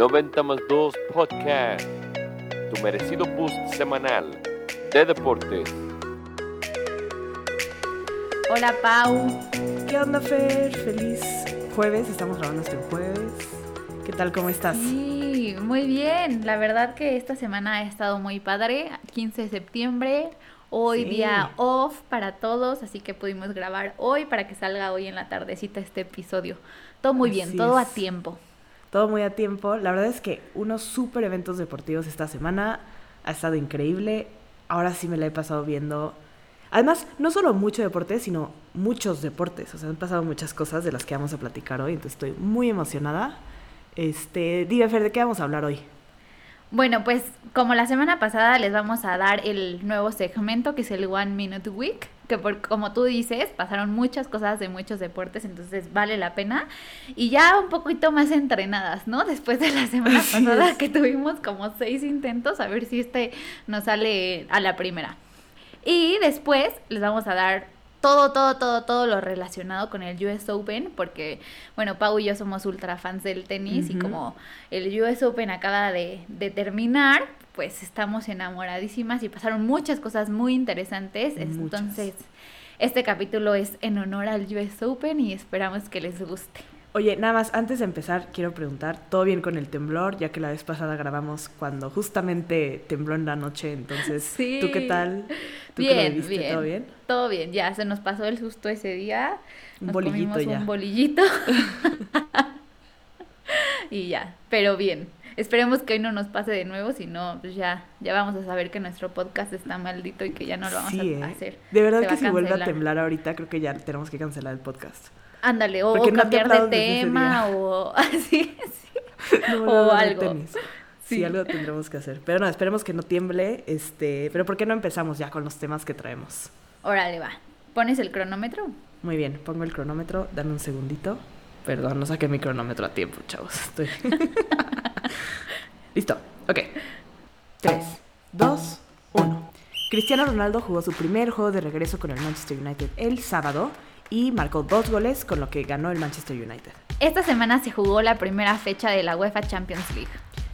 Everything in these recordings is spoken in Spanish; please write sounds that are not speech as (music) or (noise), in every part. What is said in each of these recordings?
90 más 2 Podcast, tu merecido boost semanal de deportes. Hola Pau. ¿Qué onda, Fer? Feliz jueves, estamos grabando este jueves. ¿Qué tal? ¿Cómo estás? Sí, muy bien. La verdad que esta semana ha estado muy padre. 15 de septiembre, hoy Sí. día off para todos, así que pudimos grabar hoy para que salga hoy en la tardecita este episodio. Todo muy bien, Así todo a tiempo. Todo muy a tiempo. La verdad es que unos super eventos deportivos esta semana ha estado increíble. Ahora sí me la he pasado viendo. Además, no solo mucho deporte, sino muchos deportes. O sea, han pasado muchas cosas de las que vamos a platicar hoy. Entonces estoy muy emocionada. Este, dime, Fer, ¿de qué vamos a hablar hoy? Bueno, pues como la semana pasada les vamos a dar el nuevo segmento que es el One Minute Week, que por, como tú dices, pasaron muchas cosas de muchos deportes, entonces vale la pena. Y ya un poquito más entrenadas, ¿no? Después de la semana Así pasada es. que tuvimos como seis intentos, a ver si este nos sale a la primera. Y después les vamos a dar todo, todo, todo, todo lo relacionado con el US Open, porque, bueno, Pau y yo somos ultra fans del tenis y como el US Open acaba de, de terminar, pues estamos enamoradísimas y pasaron muchas cosas muy interesantes. Muchas. Entonces, este capítulo es en honor al US Open y esperamos que les guste. Oye, nada más, antes de empezar, quiero preguntar, ¿todo bien con el temblor? Ya que la vez pasada grabamos cuando justamente tembló en la noche, entonces, (laughs) Sí. ¿tú qué tal? ¿Tú Bien, bien. ¿Todo bien? Todo bien, ya se nos pasó el susto ese día. Un Nos bolillito comimos ya. un bolillito. (laughs) y ya, pero bien. Esperemos que hoy no nos pase de nuevo, si no, pues ya, ya vamos a saber que nuestro podcast está maldito y que ya no lo vamos Sí, a ¿eh? hacer. De verdad Se que si vuelve a temblar ahorita, creo que ya tenemos que cancelar el podcast. Ándale, o, no cambiar de tema, o (laughs) así, sí. No, O no, algo. Sí. Sí. algo tendremos que hacer. Pero no, esperemos que no tiemble. Este, pero ¿por qué no empezamos ya con los temas que traemos? Órale, va. ¿Pones el cronómetro? Muy bien, pongo el cronómetro, dame un segundito. Perdón, no saqué mi cronómetro a tiempo, chavos. Estoy... (laughs) Listo, ok. 3, 2, 1. Cristiano Ronaldo jugó su primer juego de regreso con el Manchester United el sábado y marcó dos goles con lo que ganó el Manchester United. Esta semana se jugó la primera fecha de la UEFA Champions League.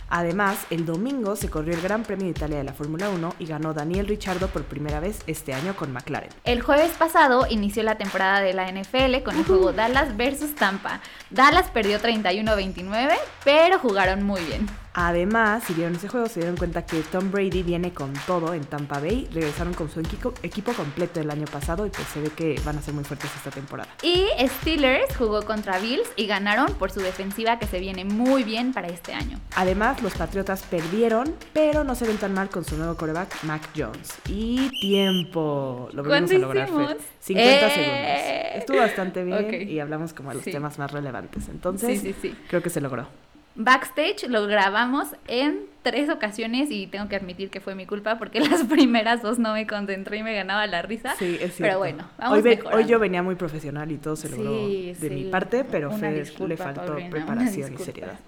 Además, el domingo se corrió el Gran Premio de Italia de la Fórmula 1 y ganó Daniel Ricciardo por primera vez este año con McLaren. El jueves pasado inició la temporada de la NFL con el juego Dallas versus Tampa. Dallas perdió 31-29, pero jugaron muy bien. Además, si vieron ese juego, se dieron cuenta que Tom Brady viene con todo en Tampa Bay. Regresaron con su equipo, completo el año pasado y pues se ve que van a ser muy fuertes esta temporada. Y Steelers jugó contra Bills y ganaron por su defensiva que se viene muy bien para este año. Además, los Patriotas perdieron, pero no se ven tan mal con su nuevo coreback, Mac Jones. Y tiempo. Lo volvimos a ¿Cuánto lograr, Fer. hicimos? 50 ¡Eh! segundos. Estuvo bastante bien y hablamos como de los Sí. temas más relevantes. Entonces, Sí, sí, sí. creo que se logró. Backstage lo grabamos en tres ocasiones y tengo que admitir que fue mi culpa porque (laughs) las primeras dos no me concentré y me ganaba la risa. Sí, es cierto. Pero bueno, vamos hoy, ve- hoy yo venía muy profesional y todo se logró Sí, de sí, mi parte, pero Fer disculpa, le faltó Paulina, preparación y seriedad.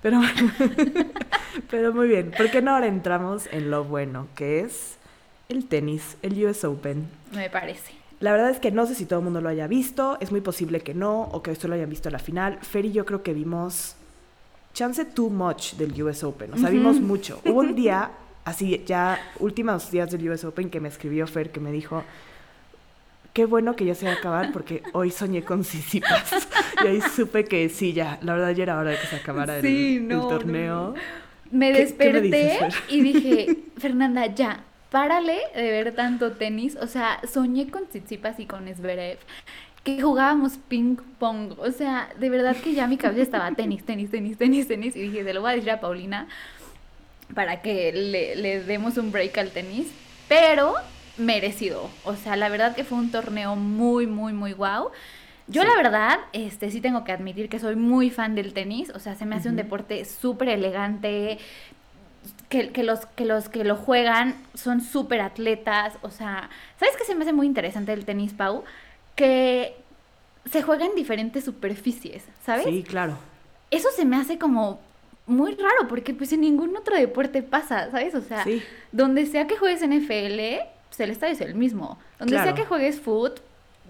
Pero, (laughs) pero muy bien. ¿Por qué no ahora entramos en lo bueno, que es el tenis, el US Open? Me parece. La verdad es que no sé si todo el mundo lo haya visto, es muy posible que no, o que solo hayan visto la final. Fer y yo creo que vimos chance too much del US Open, o sea, vimos mucho. Hubo un día, (laughs) así ya últimos días del US Open, que me escribió Fer, que me dijo, qué bueno que ya se va a acabar porque hoy soñé con Sisipas. (laughs) y ahí supe que sí, ya, la verdad ya era hora de que se acabara el- Sí, el, no, no, torneo. Me ¿Qué- qué me desperté dices, y dije, (laughs) Fernanda, ya, párale de ver tanto tenis. O sea, soñé con Tsitsipas y con Zverev que jugábamos ping pong. O sea, de verdad que ya mi cabeza estaba (laughs) tenis, tenis, tenis, tenis, tenis. Y dije, se lo voy a decir a Paulina para que le, le demos un break al tenis. Pero merecido. O sea, la verdad que fue un torneo muy, muy, muy guau. Yo Sí. la verdad, este, sí tengo que admitir que soy muy fan del tenis, o sea, se me hace un deporte súper elegante, que, que los, que los que lo juegan son súper atletas, o sea, ¿sabes qué se me hace muy interesante del tenis, Pau? Que se juega en diferentes superficies, ¿sabes? Sí, claro. Eso se me hace como muy raro, porque pues en ningún otro deporte pasa, ¿sabes? O sea, Sí. donde sea que juegues NFL, pues el estadio es el mismo. Donde Claro. sea que juegues foot,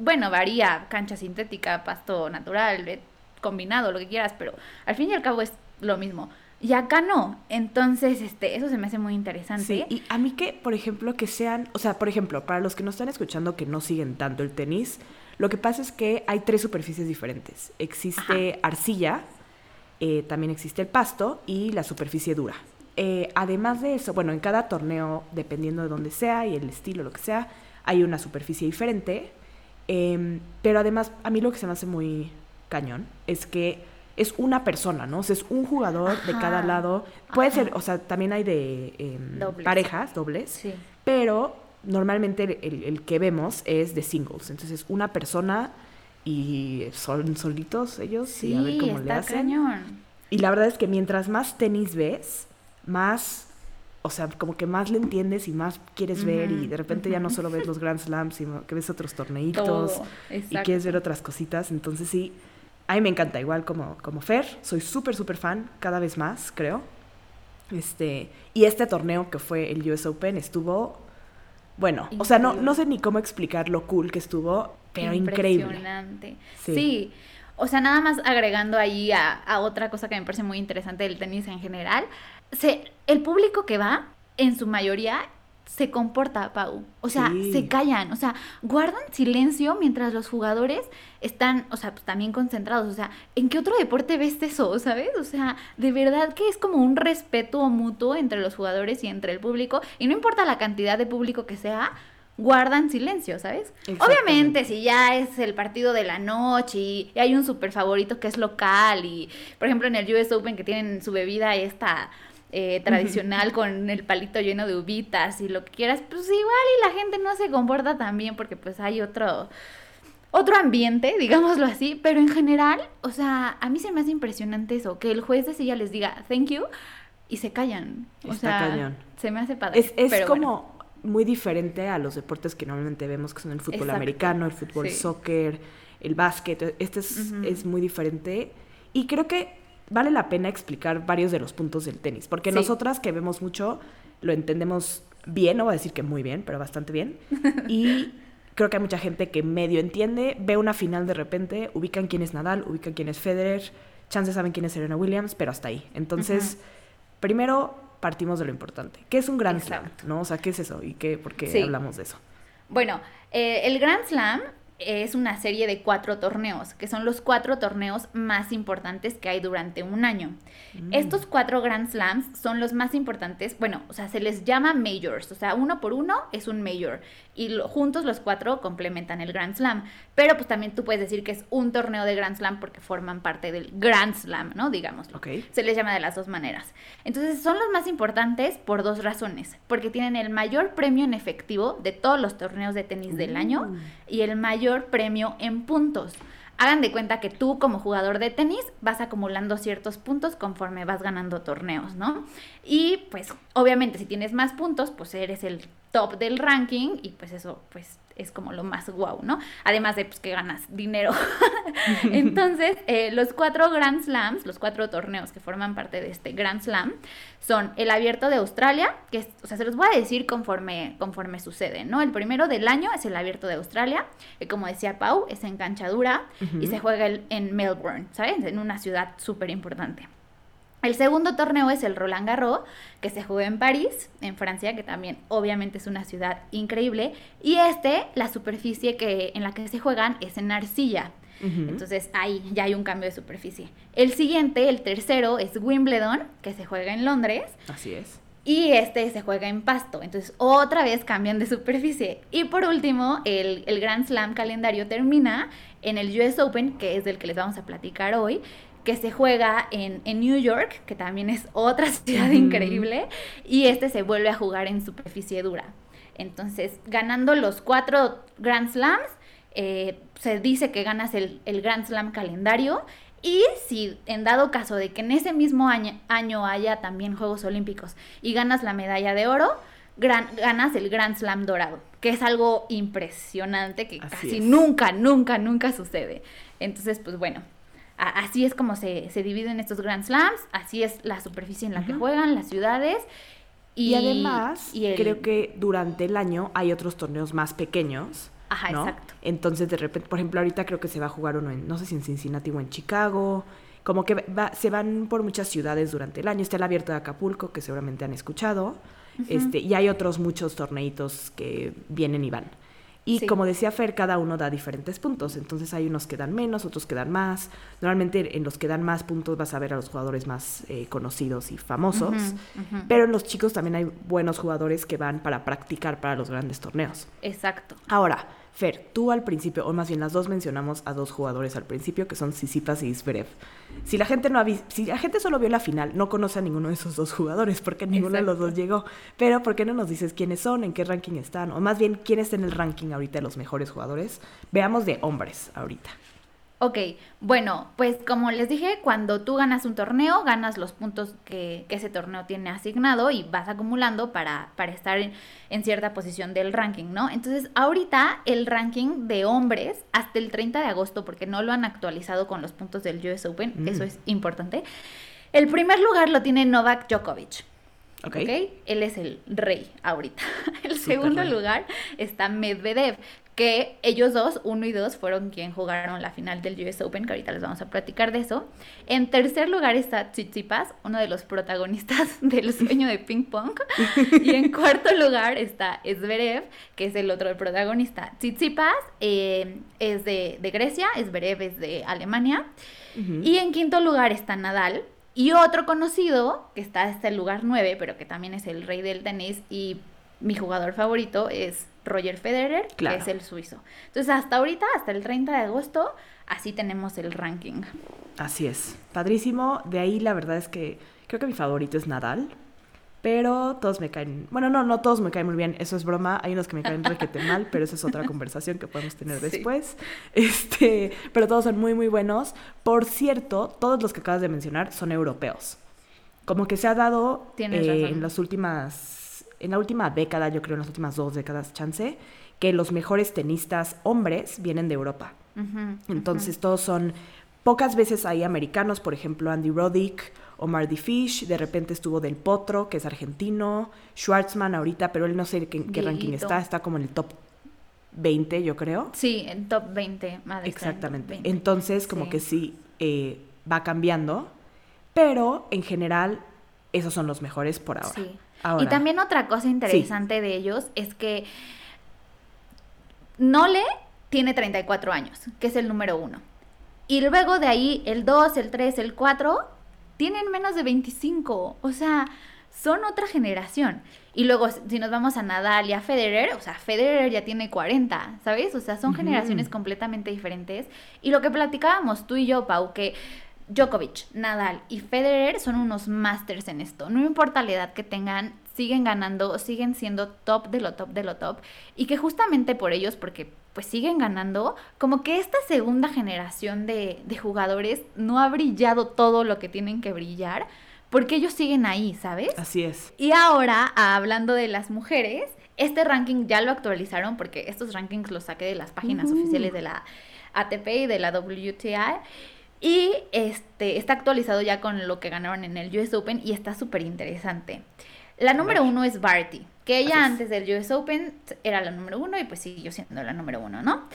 bueno, varía, cancha sintética, pasto natural, eh, combinado, lo que quieras, pero al fin y al cabo es lo mismo. Y acá no. Entonces, este, eso se me hace muy interesante. Sí, y a mí que, por ejemplo, que sean, o sea, por ejemplo, para los que no están escuchando que no siguen tanto el tenis, lo que pasa es que hay tres superficies diferentes. Existe arcilla, eh, también existe el pasto y la superficie dura. Eh, además de eso, bueno, en cada torneo, dependiendo de dónde sea y el estilo, lo que sea, hay una superficie diferente. Em, pero además, a mí lo que se me hace muy cañón es que es una persona, ¿no? O sea, es un jugador de cada lado. Puede Ajá. ser, o sea, también hay de em, Dobles. parejas, dobles, Sí. pero normalmente el, el- el que vemos es de singles. Entonces, una persona y son solitos ellos Sí, y a ver cómo le hacen. cañón. Y la verdad es que mientras más tenis ves, más, o sea, como que más le entiendes y más quieres ver y de repente ya no solo ves los Grand Slams, sino que ves otros torneitos y quieres ver otras cositas. Entonces sí, a mí me encanta, igual como, como Fer, soy súper, súper fan, cada vez más, creo. Este, y este torneo que fue el US Open estuvo, bueno, o sea, no, no sé ni cómo explicar lo cool que estuvo, pero increíble. Impresionante. Sí. Sí. O sea, nada más agregando ahí a, a otra cosa que me parece muy interesante del tenis en general. Se, el público que va, en su mayoría, se comporta, Pau. O sea, Sí. se callan. O sea, guardan silencio mientras los jugadores están, o sea, pues, también concentrados. O sea, ¿en qué otro deporte ves eso, sabes? O sea, de verdad que es como un respeto mutuo entre los jugadores y entre el público. Y no importa la cantidad de público que sea, guardan silencio, ¿sabes? Obviamente, si ya es el partido de la noche y hay un super favorito que es local y, por ejemplo, en el US Open que tienen su bebida esta eh, tradicional con el palito lleno de uvitas y lo que quieras, pues igual y la gente no se comporta tan bien porque pues hay otro otro ambiente, (laughs) digámoslo así, pero en general, o sea, a mí se me hace impresionante eso, que el juez de silla les diga thank you y se callan. O Está sea, cañón. se me hace padre. Es, es pero como bueno. muy diferente a los deportes que normalmente vemos, que son el fútbol Exacto. americano, el fútbol Sí. soccer, el básquet. Este es, Ujú. es muy diferente. Y creo que vale la pena explicar varios de los puntos del tenis, porque Sí. nosotras que vemos mucho lo entendemos bien, no voy a decir que muy bien, pero bastante bien. (laughs) Y creo que hay mucha gente que medio entiende, ve una final de repente, ubican quién es Nadal, ubican quién es Federer, chances saben quién es Serena Williams, pero hasta ahí. Entonces, primero partimos de lo importante. ¿Qué es un Grand Slam? ¿No? O sea, ¿qué es eso? ¿Y qué, por qué Sí. hablamos de eso? Bueno, eh, el Grand Slam es una serie de cuatro torneos, que son los cuatro torneos más importantes que hay durante un año. Mm. Estos cuatro Grand Slams son los más importantes, bueno, o sea, se les llama majors, o sea, uno por uno es un major y lo- juntos los cuatro complementan el Grand Slam, pero pues también tú puedes decir que es un torneo de Grand Slam porque forman parte del Grand Slam, ¿no? Digámoslo. Ok. Se les llama de las dos maneras. Entonces son los más importantes por dos razones. Porque tienen el mayor premio en efectivo de todos los torneos de tenis del año Uh. Y el mayor premio en puntos. Hagan de cuenta que tú como jugador de tenis vas acumulando ciertos puntos conforme vas ganando torneos, ¿no? Y pues obviamente si tienes más puntos, pues eres el top del ranking y pues eso pues es como lo más guau, ¿no? Además de pues, que ganas dinero. (laughs) Entonces, eh, los cuatro Grand Slams, los cuatro torneos que forman parte de este Grand Slam, son el Abierto de Australia, que es, o sea, se los voy a decir conforme, conforme sucede, ¿no? El primero del año es el Abierto de Australia, que como decía Pau, es en cancha dura y se juega el- en Melbourne, ¿sabes? En una ciudad súper importante. El segundo torneo es el Roland Garros, que se juega en París, en Francia, que también obviamente es una ciudad increíble. Y este, la superficie que, en la que se juegan es en arcilla. Entonces ahí ya hay un cambio de superficie. El siguiente, el tercero, es Wimbledon, que se juega en Londres. Así es. Y este se juega en pasto. Entonces, otra vez cambian de superficie. Y por último, el, el Grand Slam calendario termina en el US Open, que es del que les vamos a platicar hoy, que se juega en, en New York, que también es otra (laughs) ciudad increíble. Y este se vuelve a jugar en superficie dura. Entonces, ganando los cuatro Grand Slams, eh, se dice que ganas el, el Grand Slam calendario. Y si en dado caso de que en ese mismo año, año haya también Juegos Olímpicos y ganas la medalla de oro, gran- ganas el Grand Slam dorado, que es algo impresionante que Así casi es. nunca, nunca, nunca sucede. Entonces, pues bueno, así es como se, se dividen estos Grand Slams, así es la superficie en la que juegan, las ciudades. Y, además, y el- creo que durante el año hay otros torneos más pequeños. Ajá, ¿no? exacto. Entonces, de repente, por ejemplo, ahorita creo que se va a jugar uno en, no sé si en Cincinnati o en Chicago. como que va- se van por muchas ciudades durante el año. Está el abierto de Acapulco, que seguramente han escuchado. este, y hay otros muchos torneitos que vienen y van. Y Sí. como decía Fer, cada uno da diferentes puntos. Entonces hay unos que dan menos, otros que dan más. Normalmente en los que dan más puntos vas a ver a los jugadores más eh, conocidos y famosos. Pero en los chicos también hay buenos jugadores que van para practicar para los grandes torneos. Exacto. Ahora, Fer, tú al principio, o más bien las dos mencionamos a dos jugadores al principio, que son Sisipas y Zverev. Si la gente no si la gente solo vio la final, no conoce a ninguno de esos dos jugadores, porque ninguno de los dos llegó. Pero, ¿por qué no nos dices quiénes son, en qué ranking están? O más bien, quién está en el ranking ahorita de los mejores jugadores. Veamos de hombres ahorita. Ok, bueno, pues como les dije, cuando tú ganas un torneo, ganas los puntos que, que ese torneo tiene asignado y vas acumulando para, para estar en, en cierta posición del ranking, ¿no? Entonces, ahorita el ranking de hombres hasta el 30 de agosto, porque no lo han actualizado con los puntos del US Open, Mm. eso es importante. El primer lugar lo tiene Novak Djokovic. ¿Ok? ¿ok? Él es el rey ahorita. (laughs) El segundo rey. lugar está Medvedev, que ellos dos, uno y dos, fueron quien jugaron la final del US Open, que ahorita les vamos a platicar de eso. En tercer lugar está Tsitsipas, uno de los protagonistas (laughs) del sueño de ping pong. (laughs) y en cuarto lugar está Zverev, que es el otro protagonista. Tsitsipas eh, es de, de Grecia, Zverev es de Alemania. Y en quinto lugar está Nadal. Y otro conocido, que está hasta el lugar 9, pero que también es el rey del tenis y mi jugador favorito es Roger Federer, Claro. que es el suizo. Entonces, hasta ahorita, hasta el 30 de agosto, así tenemos el ranking. Así es. Padrísimo. De ahí la verdad es que creo que mi favorito es Nadal. Pero todos me caen. Bueno, no, no todos me caen muy bien. Eso es broma. Hay unos que me caen requete mal, pero eso es otra (laughs) conversación que podemos tener Sí. después. Este, pero todos son muy, muy buenos. Por cierto, todos los que acabas de mencionar son europeos. Como que se ha dado eh, en las últimas. En la última década, yo creo, en las últimas dos décadas, chance, que los mejores tenistas hombres vienen de Europa. Ujú, Entonces todos son, pocas veces hay americanos, por ejemplo Andy Roddick, Omar D. Fish, de repente estuvo Del Potro, que es argentino, Schwartzman ahorita, pero él no sé en qué, qué ranking está, está como en el top 20 yo creo. Sí, en top 20. más de estar en top Exactamente. 20. Entonces como Sí. que sí eh, va cambiando, pero en general esos son los mejores por ahora. Sí. Ahora, Y también otra cosa interesante de ellos es que Nole tiene 34 años, que es el número uno. Y luego de ahí el 2, el 3, el 4 tienen menos de 25. O sea, son otra generación. Y luego si nos vamos a Nadal y a Federer, o sea, Federer ya tiene 40, ¿sabes? O sea, son generaciones completamente diferentes. Y lo que platicábamos tú y yo, Pau, que Djokovic, Nadal y Federer son unos masters en esto. No importa la edad que tengan, siguen ganando, siguen siendo top de lo top de lo top. Y que justamente por ellos, porque pues siguen ganando, como que esta segunda generación de, de jugadores no ha brillado todo lo que tienen que brillar, porque ellos siguen ahí, ¿sabes? Así es. Y ahora, hablando de las mujeres, este ranking ya lo actualizaron porque estos rankings los saqué de las páginas oficiales de la ATP y de la WTA. Y este está actualizado ya con lo que ganaron en el US Open y está súper interesante. La número uno es Barty, que ella antes del US Open era la número uno y pues siguió siendo la número uno, ¿no?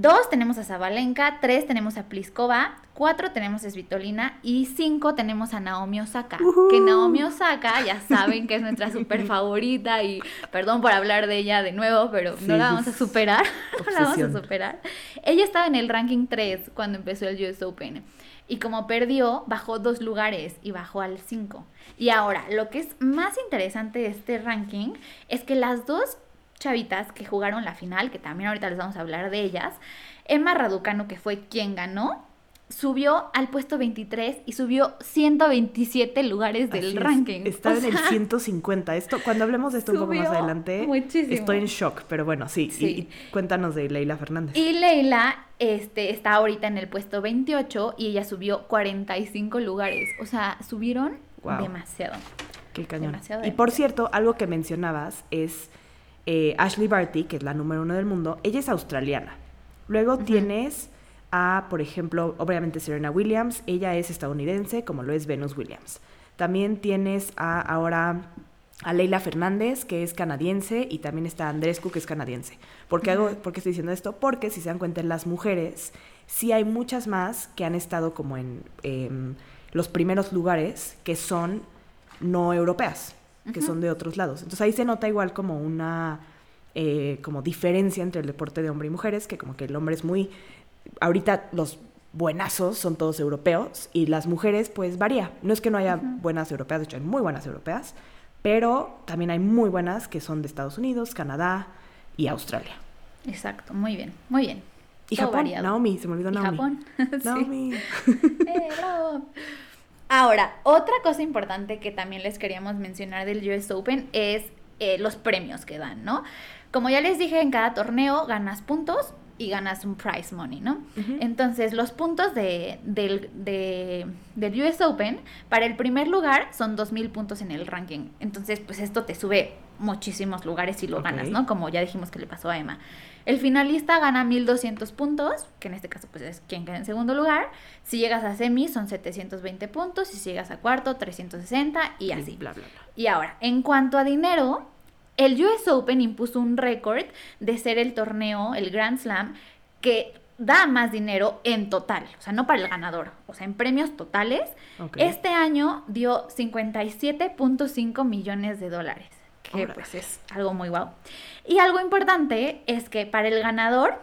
Dos tenemos a Zabalenka, tres tenemos a Pliskova, cuatro tenemos a Svitolina y cinco tenemos a Naomi Osaka. Que Naomi Osaka ya saben que es nuestra super favorita y perdón por hablar de ella de nuevo, pero Sí, (laughs) no la vamos a superar. no la vamos a superar. Ella estaba en el ranking 3 cuando empezó el US Open. Y como perdió, bajó dos lugares y bajó al 5. Y ahora, lo que es más interesante de este ranking es que las dos chavitas que jugaron la final, que también ahorita les vamos a hablar de ellas, Emma Raducano, que fue quien ganó, subió al puesto 23 y subió 127 lugares del Así es. ranking. Está O en el sea, 150. Esto, cuando hablemos de esto un poco más adelante, muchísimo. estoy en shock, pero bueno, sí. Sí. Y, y cuéntanos de Leila Fernández. Y Leila este, está ahorita en el puesto 28 y ella subió 45 lugares. O sea, subieron Guau. demasiado. Qué cañón. demasiado, Y por cierto, algo que mencionabas es eh, Ashley Barty, que es la número uno del mundo. Ella es australiana. Luego tienes a, por ejemplo, obviamente Serena Williams. Ella es estadounidense, como lo es Venus Williams. También tienes a ahora a Leila Fernández, que es canadiense, y también está Andrescu, que es canadiense. ¿Por qué, hago. ¿Por qué estoy diciendo esto? Porque si se dan cuenta, las mujeres sí hay muchas más que han estado como en em, los primeros lugares que son no europeas, que son de otros lados. Entonces ahí se nota igual como una eh, como diferencia entre el deporte de hombre y mujeres, que como que el hombre es muy... Ahorita los buenazos son todos europeos y las mujeres pues varía. No es que no haya buenas europeas, de hecho hay muy buenas europeas, pero también hay muy buenas que son de Estados Unidos, Canadá y Australia. Exacto, muy bien, muy bien. Y Todo Japón, variado. Naomi, se me olvidó Y Naomi. Japón. (laughs) Sí. Naomi. (laughs) Eh, bravo. Ahora, otra cosa importante que también les queríamos mencionar del US Open es eh, los premios que dan, ¿no? Como ya les dije, en cada torneo ganas puntos y ganas un prize money, ¿no? Entonces, los puntos de, del, de- del US Open, para el primer lugar son 2.000 puntos en el ranking. Entonces, pues esto te sube muchísimos lugares si lo ganas, ¿no? Como ya dijimos que le pasó a Emma. El finalista gana 1.200 puntos, que en este caso pues es quien queda en segundo lugar. Si llegas a semi son 720 puntos, y si llegas a cuarto 360 y así. Bla, bla, bla. Y ahora, en cuanto a dinero, el US Open impuso un récord de ser el torneo, el Grand Slam, que da más dinero en total, o sea, no para el ganador, o sea, en premios totales. Ok. Este año dio 57.5 millones de dólares, que pues es algo muy guau. Y algo importante es que para el ganador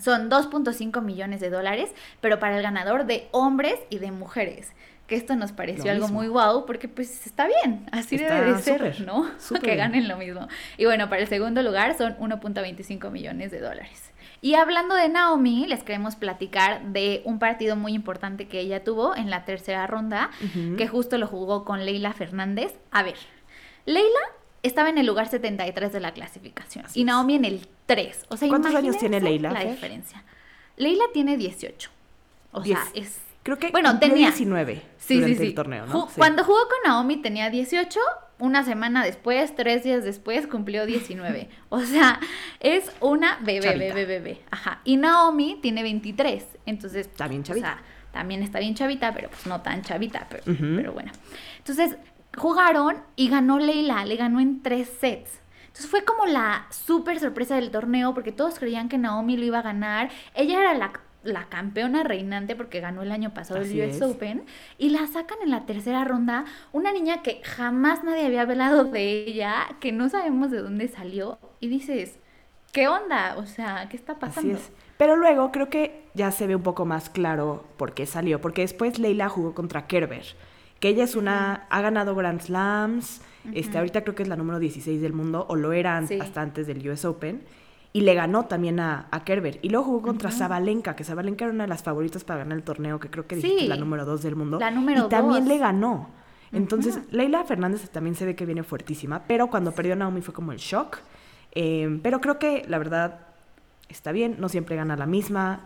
son 2.5 millones de dólares, pero para el ganador de hombres y de mujeres. Que esto nos pareció algo muy guau, porque pues está bien, así Está debe de ser, ¿no? (laughs) que bien. ganen lo mismo. Y bueno, para el segundo lugar son 1.25 millones de dólares. Y hablando de Naomi, les queremos platicar de un partido muy importante que ella tuvo en la tercera ronda, que justo lo jugó con Leila Fernández. A ver, Leila estaba en el lugar 73 de la clasificación Así y. Naomi en el 3. O sea, ¿Cuántos años tiene Leila, La Fer? diferencia. Leila tiene 18. O sea, es Creo que Bueno, tenía. 19 Sí, durante sí, sí. el torneo, ¿no? Ju- Sí. Cuando jugó con Naomi tenía 18, una semana después, tres días después, cumplió 19. (laughs) o sea, es una bebé, Chavita. bebé, bebé. Ajá. Y Naomi tiene 23. Entonces, Está bien o chavita. sea, también está bien chavita, pero pues no tan chavita, pero, pero bueno. Entonces, jugaron y ganó Leila, le ganó en tres sets. Entonces fue como la súper sorpresa del torneo porque todos creían que Naomi lo iba a ganar. Ella era la, la campeona reinante porque ganó el año pasado Así el US es. Open y la sacan en la tercera ronda. Una niña que jamás nadie había hablado de ella, que no sabemos de dónde salió y dices, ¿qué onda? O sea, ¿qué está Así pasando? es. Pero luego creo que ya se ve un poco más claro por qué salió. Porque después Leila jugó contra Kerber. Que ella es una. Ha ganado Grand Slams. este, ahorita creo que es la número 16 del mundo. O lo era Sí. hasta antes del US Open. Y le ganó también a, a Kerber. Y luego jugó contra Ujú. Zabalenka. Que Zabalenka era una de las favoritas para ganar el torneo. Que creo que dijiste Sí. la número 2 del mundo. La número Y también le ganó. Entonces. Leila Fernández también se ve que viene fuertísima. Pero cuando perdió a Naomi fue como el shock. Eh, pero creo que la verdad está bien. No siempre gana la misma.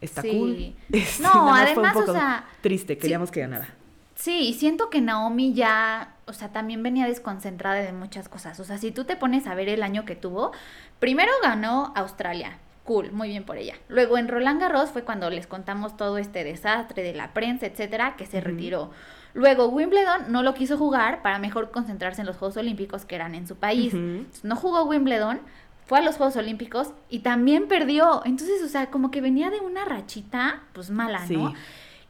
Está Sí. cool. (laughs) Este, No, nada más fue un además, o poco sea, triste. Queríamos que ganara. Sí, y siento que Naomi ya, o sea, también venía desconcentrada de muchas cosas. O sea, si tú te pones a ver el año que tuvo, primero ganó Australia. Cool, muy bien por ella. Luego en Roland Garros fue cuando les contamos todo este desastre de la prensa, etcétera, que se retiró. Luego Wimbledon no lo quiso jugar para mejor concentrarse en los Juegos Olímpicos que eran en su país. No jugó Wimbledon, fue a los Juegos Olímpicos y también perdió. Entonces, o sea, como que venía de una rachita, pues mala, Sí. ¿no?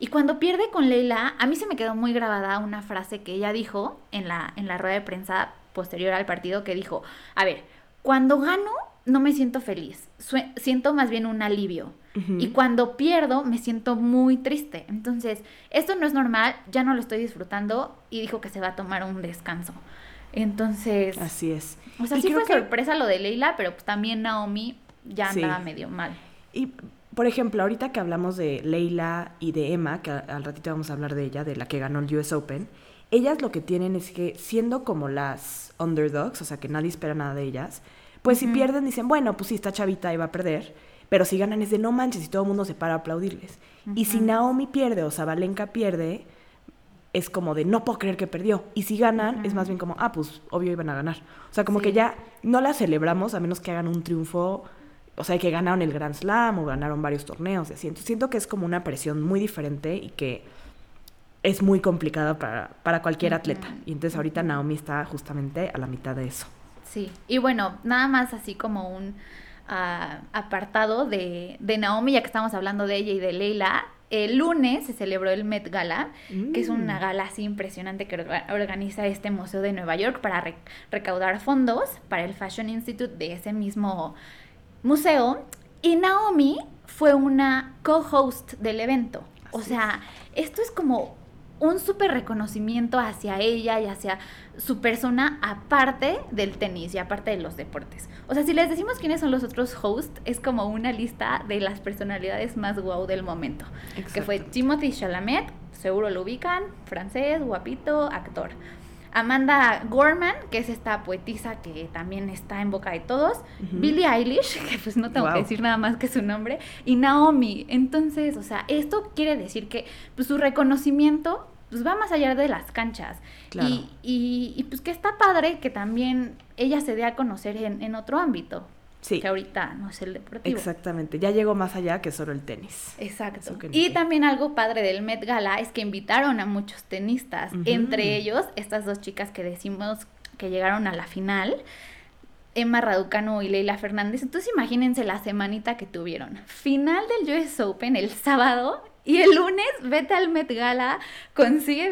Y cuando pierde con Leila, a mí se me quedó muy grabada una frase que ella dijo en la, en la rueda de prensa posterior al partido, que dijo, a ver, cuando gano no me siento feliz, siento más bien un alivio. Y cuando pierdo me siento muy triste. Entonces, esto no es normal, ya no lo estoy disfrutando y dijo que se va a tomar un descanso. Entonces, Así es. o sea, Y sí fue que- sorpresa lo de Leila, pero pues también Naomi ya Sí. andaba medio mal. Y, por ejemplo, ahorita que hablamos de Leila y de Emma, que al ratito vamos a hablar de ella, de la que ganó el US Open, ellas lo que tienen es que, siendo como las underdogs, o sea, que nadie espera nada de ellas, pues si pierden dicen, bueno, pues sí, está chavita y va a perder, pero si ganan es de no manches y todo el mundo se para a aplaudirles. Y si. Naomi pierde o Zabalenka pierde, es como de no puedo creer que perdió. Y si ganan, es más bien como, ah, pues obvio iban a ganar. O sea, como Sí. que ya no la celebramos a menos que hagan un triunfo, o sea, que ganaron el Grand Slam o ganaron varios torneos y así. Entonces siento que es como una presión muy diferente y que es muy complicada para, para cualquier atleta. Y entonces ahorita Naomi está justamente a la mitad de eso. Sí, y bueno, nada más así como un ah, apartado de, de Naomi, ya que estamos hablando de ella y de Leila. El lunes se celebró el Met Gala, que es una Mm. gala así impresionante que orga- organiza este museo de Nueva York para re- recaudar fondos para el Fashion Institute de ese mismo museo. Y Naomi fue una co-host del evento. O sea, esto es como un súper reconocimiento hacia ella y hacia su persona aparte del tenis y aparte de los deportes. O sea, si les decimos quiénes son los otros hosts, es como una lista de las personalidades más guau del momento. Que fue. Timothy Chalamet, seguro lo ubican, francés, guapito, actor. Amanda Gorman, que es esta poetisa que también está en boca de todos. Billie Eilish, (laughs) que pues no tengo Wow. que decir nada más que su nombre. Y Naomi. Entonces, o sea, esto quiere decir que pues, su reconocimiento pues, va más allá de las canchas. Claro. Y, y, y, pues que está padre que también ella se dé a conocer en, en otro ámbito. Sí, Que ahorita no es el deportivo. exactamente. Ya llegó más allá que solo el tenis. Exacto. Y también algo padre del Met Gala es que invitaron a muchos tenistas, entre ellos estas dos chicas que decimos que llegaron a la final, Emma Raducano y Leila Fernández. Entonces imagínense la semanita que tuvieron. Final del US Open el sábado y el lunes vete al Met Gala, consigue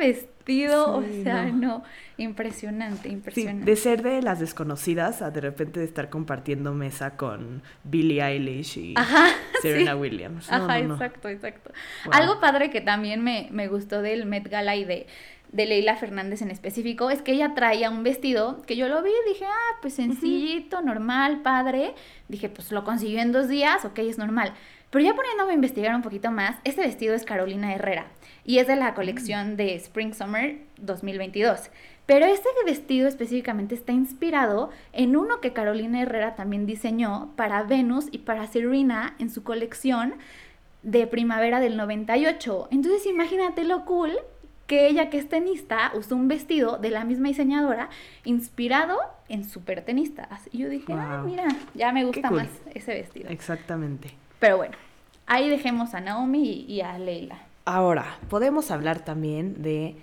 Sí, o sea, no. no, impresionante, Sí, impresionante. de ser de las desconocidas a de repente de estar compartiendo mesa con Billie Eilish y Ajá, (laughs) Serena sí. Williams. No, Ajá, no, exacto, exacto. Wow. Algo padre que también me, me gustó del Met Gala y de, de Leila Fernández en específico es que ella traía un vestido que yo lo vi y dije, ah, pues sencillito, normal, padre. Dije, pues lo consiguió en dos días, ok, es normal. Pero ya poniéndome a investigar un poquito más, este vestido es Carolina Herrera y es de la colección de Spring Summer 2022. Pero este vestido específicamente está inspirado en uno que Carolina Herrera también diseñó para Venus y para Serena en su colección de primavera del 98. Entonces imagínate lo cool que ella que es tenista usó un vestido de la misma diseñadora inspirado en super tenistas. Y yo dije, ah, mira, ya me gusta cool. más ese vestido. Exactamente. Pero bueno, ahí dejemos a Naomi y, y a Leila. Ahora, podemos hablar también de...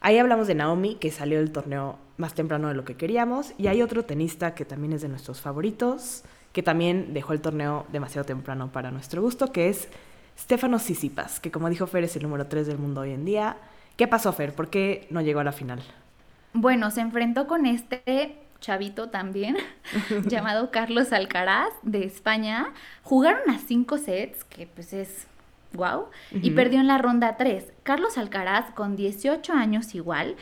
Ahí hablamos de Naomi, que salió del torneo más temprano de lo que queríamos, y hay otro tenista que también es de nuestros favoritos, que también dejó el torneo demasiado temprano para nuestro gusto, que es Stefano Tsitsipas, que como dijo Fer es el número 3 del mundo hoy en día. ¿Qué pasó, Fer? ¿Por qué no llegó a la final? Bueno, se enfrentó con este chavito también, (laughs) llamado Carlos Alcaraz, de España. Jugaron a cinco sets, que pues es wow, y perdió en la ronda 3. Carlos Alcaraz, con 18 años igual,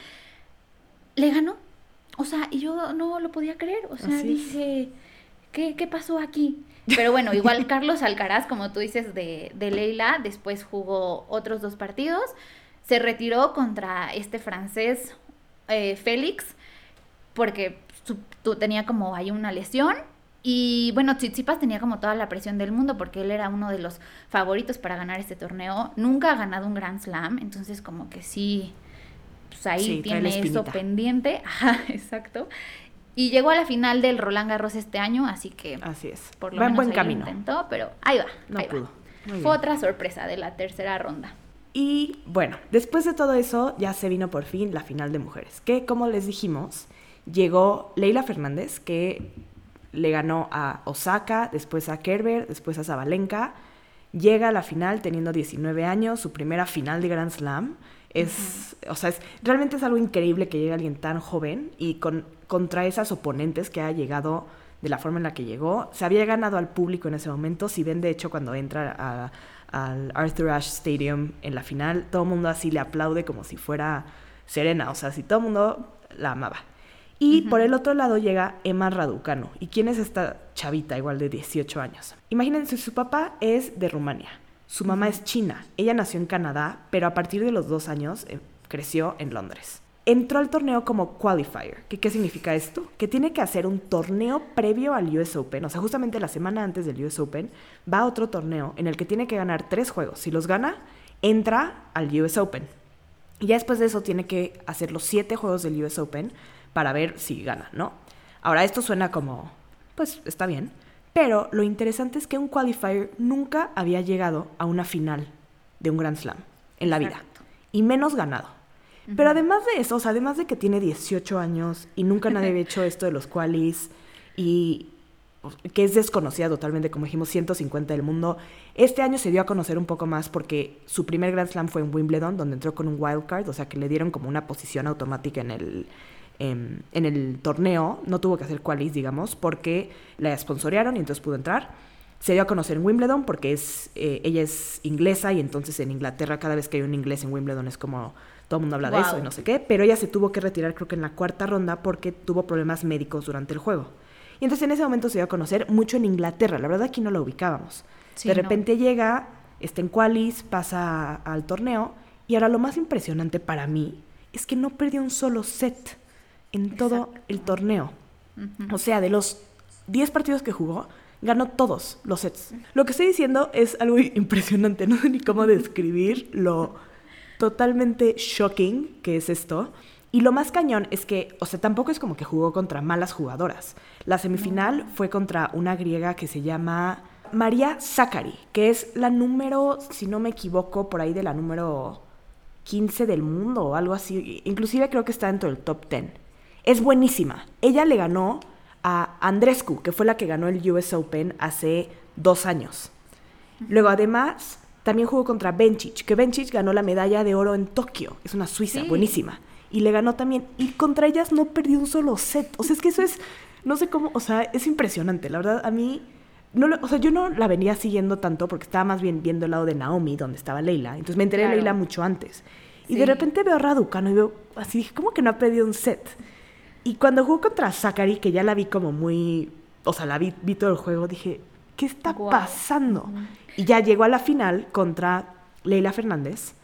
le ganó. O sea, y yo no lo podía creer. O sea, Así dije, ¿qué, qué pasó aquí? Pero bueno, igual (laughs) Carlos Alcaraz, como tú dices, de, de Leila, después jugó otros dos partidos. Se retiró contra este francés eh, Félix, porque su- tu- tenía como ahí una lesión. Y bueno, Tsitsipas tenía como toda la presión del mundo porque él era uno de los favoritos para ganar este torneo. Nunca ha ganado un Grand Slam, entonces como que sí, pues ahí Sí, tiene eso pendiente. (laughs) Ajá, exacto. Y llegó a la final del Roland Garros este año, así que Así es. por lo Va en menos buen ahí lo camino. intentó, pero ahí va. No ahí pudo. Fue otra sorpresa de la tercera ronda. Y bueno, después de todo eso, ya se vino por fin la final de mujeres, que como les dijimos, llegó Leila Fernández, que le ganó a Osaka, después a Kerber, después a Zabalenka. Llega a la final teniendo 19 años, su primera final de Grand Slam. Es, o sea, es, realmente es algo increíble que llegue alguien tan joven y con, contra esas oponentes que ha llegado de la forma en la que llegó. Se había ganado al público en ese momento. Si ven, de hecho, cuando entra a- al Arthur Ashe Stadium en la final, todo el mundo así le aplaude como si fuera Serena. O sea, si todo el mundo la amaba. Y por el otro lado llega Emma Raducanu. ¿Y quién es esta chavita, igual de 18 años? Imagínense, su papá es de Rumania. Su mamá es china. Ella nació en Canadá, pero a partir de los dos años eh, creció en Londres. Entró al torneo como qualifier. ¿Qué, ¿Qué significa esto? Que tiene que hacer un torneo previo al US Open. O sea, justamente la semana antes del US Open va a otro torneo en el que tiene que ganar tres juegos. Si los gana, entra al US Open. Y ya después de eso tiene que hacer los siete juegos del US Open para ver si gana, ¿no? Ahora, esto suena como, pues está bien, pero lo interesante es que un qualifier nunca había llegado a una final de un Grand Slam en la vida, Exacto. y menos ganado. Pero además de eso, o sea, además de que tiene 18 años y nunca nadie había hecho esto de los qualis, y que es desconocida totalmente, como dijimos, 150 del mundo. Este año se dio a conocer un poco más porque su primer Grand Slam fue en Wimbledon, donde entró con un wild card, o sea que le dieron como una posición automática en el, em, en el torneo. No tuvo que hacer qualis, digamos, porque la sponsorearon y entonces pudo entrar. Se dio a conocer en Wimbledon porque es, eh, ella es inglesa y entonces en Inglaterra cada vez que hay un inglés en Wimbledon es como todo el mundo habla de Wow. eso y no sé qué, pero ella se tuvo que retirar creo que en la cuarta ronda porque tuvo problemas médicos durante el juego. Y entonces en ese momento se dio a conocer mucho en Inglaterra, la verdad aquí no la ubicábamos. Sí, de no. repente llega, está en qualis, pasa al torneo y ahora lo más impresionante para mí es que no perdió un solo set en todo Exacto. el torneo. O sea, de los 10 partidos que jugó, ganó todos los sets. Lo que estoy diciendo es algo (laughs) impresionante, no sé ni cómo describir lo totalmente shocking que es esto. Y lo más cañón es que, o sea, tampoco es como que jugó contra malas jugadoras. La semifinal fue contra una griega que se llama María Zachary, que es la número, si no me equivoco, por ahí de la número 15 del mundo o algo así. Inclusive creo que está dentro del top 10. Es buenísima. Ella le ganó a Andrescu, que fue la que ganó el US Open hace dos años. Luego, además, también jugó contra Bencic, que Bencic ganó la medalla de oro en Tokio. Es una suiza, Sí. buenísima. Y le ganó también. Y contra ellas no perdió un solo set. O sea, es que eso es, no sé cómo, o sea, es impresionante. La verdad, a mí, no lo- o sea, yo no la venía siguiendo tanto porque estaba más bien viendo el lado de Naomi, donde estaba Leila. Entonces me enteré Claro. de Leila mucho antes. Y Sí. de repente veo a Raducano y veo, así dije, ¿cómo que no ha perdido un set? Y cuando jugó contra Zachary, que ya la vi como muy, o sea, la vi, vi todo el juego, dije, ¿qué está pasando? Y ya llegó a la final contra Leila Fernández,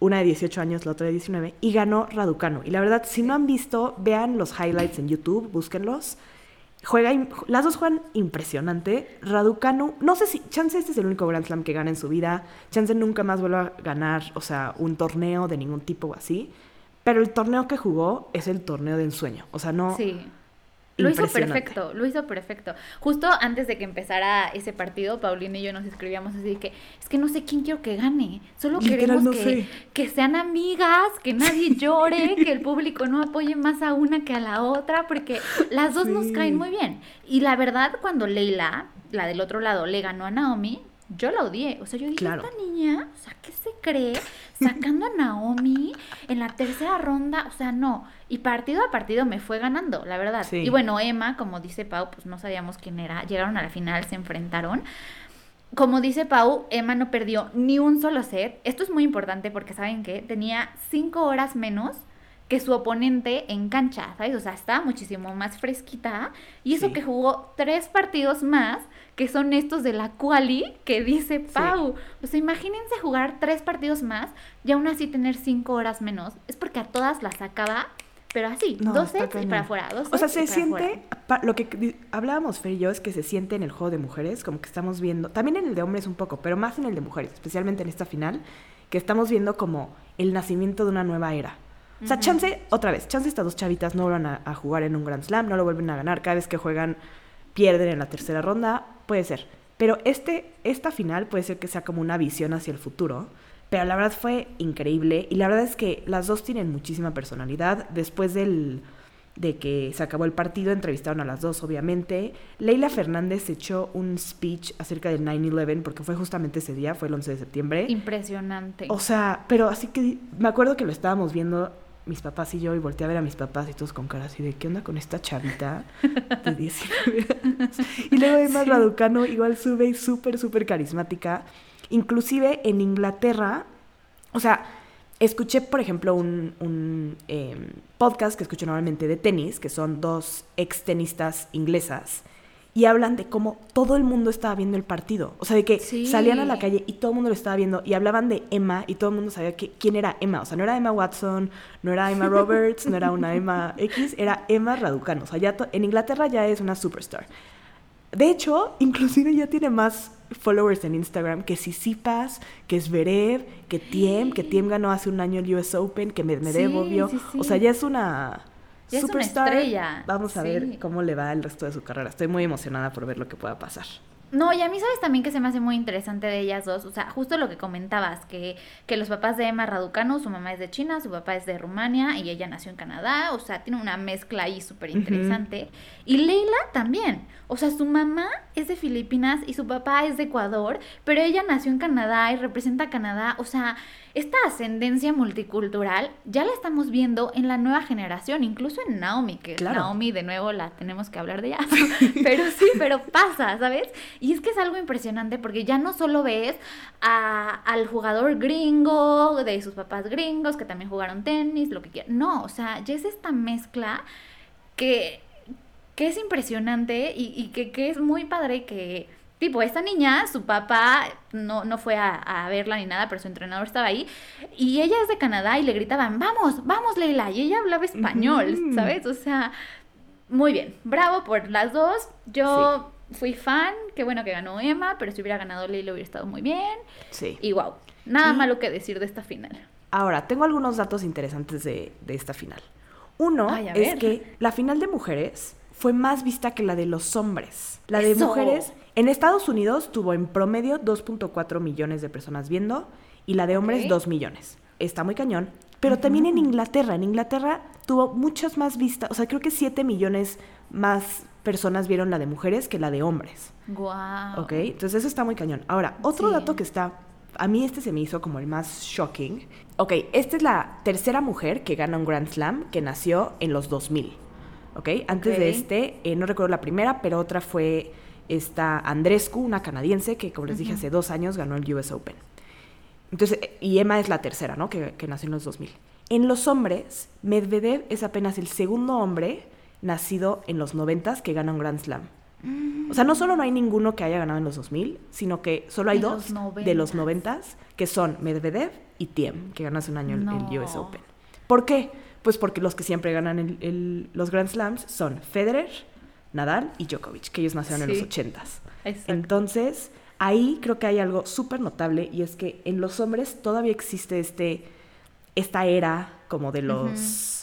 una de 18 años, la otra de 19, y ganó Raducano. Y la verdad, si no han visto, vean los highlights en YouTube, búsquenlos. Juega, las dos juegan impresionante. Raducanu, no sé si, chance este es el único Grand Slam que gana en su vida. Chance nunca más vuelva a ganar, o sea, un torneo de ningún tipo o así. Pero el torneo que jugó es el torneo de ensueño. O sea, no. Sí. Lo hizo perfecto, lo hizo perfecto. Justo antes de que empezara ese partido, Paulina y yo nos escribíamos así que es que no sé quién quiero que gane. Solo queremos no que, que sean amigas, que nadie (laughs) llore, que el público no apoye más a una que a la otra, porque las dos nos caen muy bien. Y la verdad, cuando Leila, la del otro lado, le ganó a Naomi, yo la odié. O sea, yo dije, Claro. esta niña, o sea, ¿qué se cree? Sacando a Naomi en la tercera ronda, o sea, no. Y partido a partido me fue ganando, la verdad. Sí. Y bueno, Emma, como dice Pau, pues no sabíamos quién era. Llegaron a la final, se enfrentaron. Como dice Pau, Emma no perdió ni un solo set. Esto es muy importante porque, ¿saben qué? Tenía cinco horas menos que su oponente en cancha, ¿sabes? O sea, estaba muchísimo más fresquita. Y eso Sí. que jugó tres partidos más, que son estos de la quali, que dice Pau. O sea, imagínense jugar tres partidos más y aún así tener cinco horas menos. Es porque a todas las sacaba, pero así, No, dos está sets y para afuera, dos O sea, se siente, pa- lo que hablábamos Fer y yo es que se siente en el juego de mujeres, como que estamos viendo, también en el de hombres un poco, pero más en el de mujeres, especialmente en esta final, que estamos viendo como el nacimiento de una nueva era. O sea, chance, otra vez, chance estas dos chavitas no vuelvan a, a jugar en un Grand Slam, no lo vuelven a ganar, cada vez que juegan pierden en la tercera ronda, puede ser. Pero este, esta final puede ser que sea como una visión hacia el futuro. Pero la verdad fue increíble y la verdad es que las dos tienen muchísima personalidad. Después del, de que se acabó el partido, entrevistaron a las dos, obviamente. Leila Fernández echó un speech acerca del 9-11 porque fue justamente ese día, fue el 11 de septiembre. Impresionante. O sea, pero así que me acuerdo que lo estábamos viendo mis papás y yo y volteé a ver a mis papás y todos con cara así de ¿qué onda con esta chavita (laughs) de 19 años? Y luego Emma Raducano igual sube y súper, súper carismática. Inclusive en Inglaterra, o sea, escuché, por ejemplo, un, un, eh, podcast que escucho normalmente de tenis, que son dos ex tenistas inglesas, y hablan de cómo todo el mundo estaba viendo el partido. O sea, de que Sí. salían a la calle y todo el mundo lo estaba viendo, y hablaban de Emma, y todo el mundo sabía que, quién era Emma. O sea, no era Emma Watson, no era Emma (laughs) Roberts, no era una Emma X, era Emma Raducano. O sea, ya en Inglaterra ya es una superstar. De hecho, inclusive ya tiene más followers en Instagram que Sisipas, que Zverev, que Tiem, que Tiem ganó hace un año el US Open, que Medvedev, Sí, obvio. sí, sí. O sea, ya es una Ya es una estrella, Vamos a sí. ver cómo le va el resto de su carrera. Estoy muy emocionada por ver lo que pueda pasar. No, y a mí sabes también que se me hace muy interesante de ellas dos, o sea, justo lo que comentabas, que, que los papás de Emma Raducanu, su mamá es de China, su papá es de Rumania y ella nació en Canadá, o sea, tiene una mezcla ahí súper interesante. Y Leila también, o sea, su mamá es de Filipinas y su papá es de Ecuador, pero ella nació en Canadá y representa a Canadá, o sea, esta ascendencia multicultural ya la estamos viendo en la nueva generación, incluso en Naomi, que Claro. Naomi de nuevo la tenemos que hablar de ella, (laughs) pero sí, pero pasa, ¿sabes? Y es que es algo impresionante porque ya no solo ves a- al jugador gringo, de sus papás gringos, que también jugaron tenis, lo que quieran, no, o sea, ya es esta mezcla que, que es impresionante y, y que, que es muy padre que, tipo, esta niña, su papá no, no fue a, a verla ni nada, pero su entrenador estaba ahí, y ella es de Canadá y le gritaban, vamos, vamos Leila, y ella hablaba español. ¿sabes? O sea, muy bien, bravo por las dos, yo fui fan, qué bueno que ganó Emma, pero si hubiera ganado Leila hubiera estado muy bien, Sí. y wow, nada malo que decir de esta final. Ahora, tengo algunos datos interesantes de, de esta final. Uno Ay, es que la final de mujeres fue más vista que la de los hombres. La de ¡Eso! mujeres en Estados Unidos tuvo en promedio 2.4 millones de personas viendo y la de hombres Ok. 2 millones. Está muy cañón. Pero también en Inglaterra. En Inglaterra tuvo muchas más vistas. O sea, creo que 7 millones más personas vieron la de mujeres que la de hombres. Wow. ¿Ok? Entonces eso está muy cañón. Ahora, otro Sí. dato que está, a mí este se me hizo como el más shocking. Ok, esta es la tercera mujer que gana un Grand Slam que nació en los 2000. ¿Ok? Antes de este, eh, no recuerdo la primera, pero otra fue esta Andrescu, una canadiense que, como les dije, hace dos años ganó el US Open. Entonces, eh, y Emma es la tercera, ¿no? Que, que nació en los 2000. En los hombres, Medvedev es apenas el segundo hombre nacido en los 90 que gana un Grand Slam. O sea, no solo no hay ninguno que haya ganado en los 2000, sino que solo hay En dos los de los 90s. 90 que son Medvedev y Tiem, que ganó hace un año el- el, US. Open. ¿Por qué? Pues porque los que siempre ganan el- el- los Grand Slams son Federer, Nadal y Djokovic, que ellos nacieron en los Sí. 80s. Exacto. Entonces, ahí creo que hay algo súper notable y es que en los hombres todavía existe este, esta era como de los...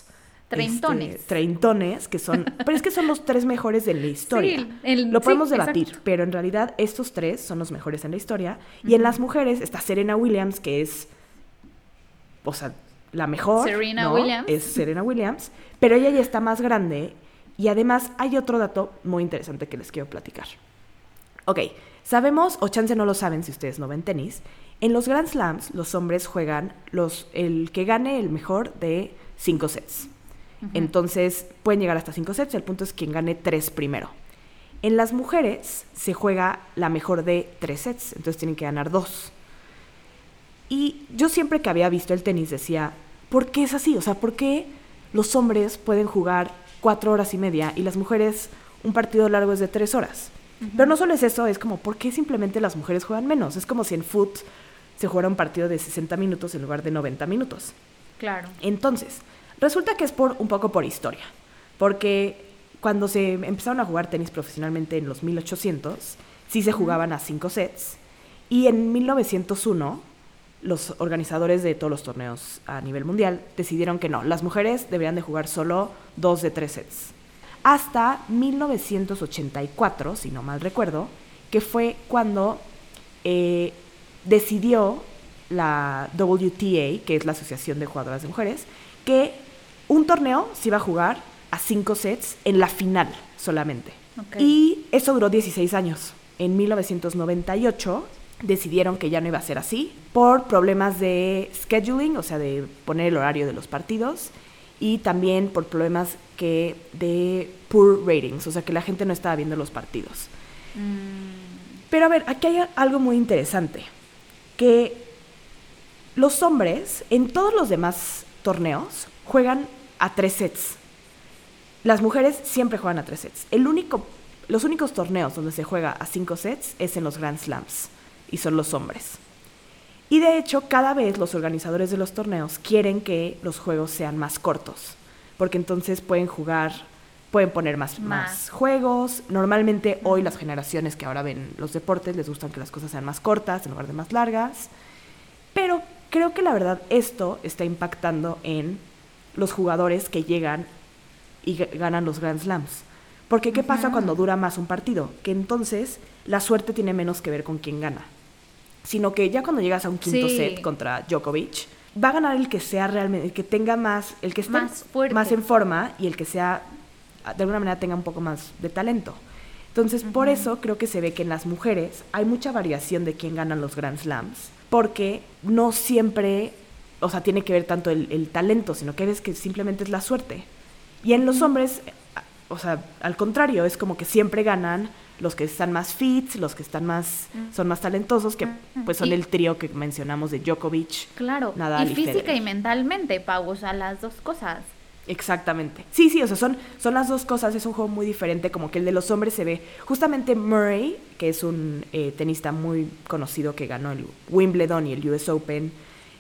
Treintones. este, treintones, que son... (laughs) Pero es que son los tres mejores de la historia. Sí, el- Lo sí, podemos debatir, exacto. pero en realidad estos tres son los mejores en la historia. Y en las mujeres está Serena Williams, que es, o sea, la mejor. Serena ¿no? Williams. Es Serena Williams, pero ella ya está más grande. Y además hay otro dato muy interesante que les quiero platicar. Ok, sabemos, o chance no lo saben si ustedes no ven tenis, en los Grand Slams los hombres juegan los, el que gane el mejor de cinco sets. Entonces pueden llegar hasta cinco sets, el punto es quien gane tres primero. En las mujeres se juega la mejor de tres sets, entonces tienen que ganar dos. Y yo siempre que había visto el tenis decía, ¿por qué es así? O sea, ¿por qué los hombres pueden jugar cuatro horas y media y las mujeres un partido largo es de tres horas? Pero no solo es eso, es como, ¿por qué simplemente las mujeres juegan menos? Es como si en foot se jugara un partido de 60 minutos en lugar de 90 minutos. Claro. Entonces, resulta que es por un poco por historia, porque cuando se empezaron a jugar tenis profesionalmente en los 1800, sí se jugaban a cinco sets, y en 1901 los organizadores de todos los torneos a nivel mundial decidieron que no, las mujeres deberían de jugar solo dos de tres sets. Hasta 1984, si no mal recuerdo, que fue cuando eh, decidió la WTA, que es la Asociación de Jugadoras de Mujeres, que un torneo se iba a jugar a cinco sets en la final solamente. Y eso duró 16 años. En 1998 decidieron que ya no iba a ser así por problemas de scheduling, o sea, de poner el horario de los partidos y también por problemas que de poor ratings, o sea, que la gente no estaba viendo los partidos. Mm, Pero a ver, aquí hay algo muy interesante, que los hombres en todos los demás torneos juegan a tres sets. Las mujeres siempre juegan a tres sets. El único, los únicos torneos donde se juega a cinco sets es en los Grand Slams y son los hombres. Y de hecho, cada vez los organizadores de los torneos quieren que los juegos sean más cortos, porque entonces pueden jugar, pueden poner más, más. Más. juegos. Normalmente hoy las generaciones que ahora ven los deportes les gustan que las cosas sean más cortas en lugar de más largas. Pero creo que la verdad esto está impactando en los jugadores que llegan y ga- ganan los Grand Slams. Porque ¿qué pasa cuando dura más un partido? Que entonces la suerte tiene menos que ver con quién gana. Sino que ya cuando llegas a un quinto Sí. set contra Djokovic, va a ganar el que sea realmente, el que tenga más, el que esté Más más en forma y el que sea, de alguna manera tenga un poco más de talento. Entonces, por eso creo que se ve que en las mujeres hay mucha variación de quién gana los Grand Slams, porque no siempre, o sea, tiene que ver tanto el, el talento, sino que ves que simplemente es la suerte. Y en los hombres, a- o sea, al contrario, es como que siempre ganan los que están más fit, los que están más, son más talentosos, que pues son Y- el trío que mencionamos de Djokovic. Claro. Nadal y y física Federer. y mentalmente, Pau, o sea, las dos cosas. Exactamente. Sí, sí, o sea, son, son las dos cosas, es un juego muy diferente, como que el de los hombres se ve. Justamente Murray, que es un eh, tenista muy conocido que ganó el Wimbledon y el US Open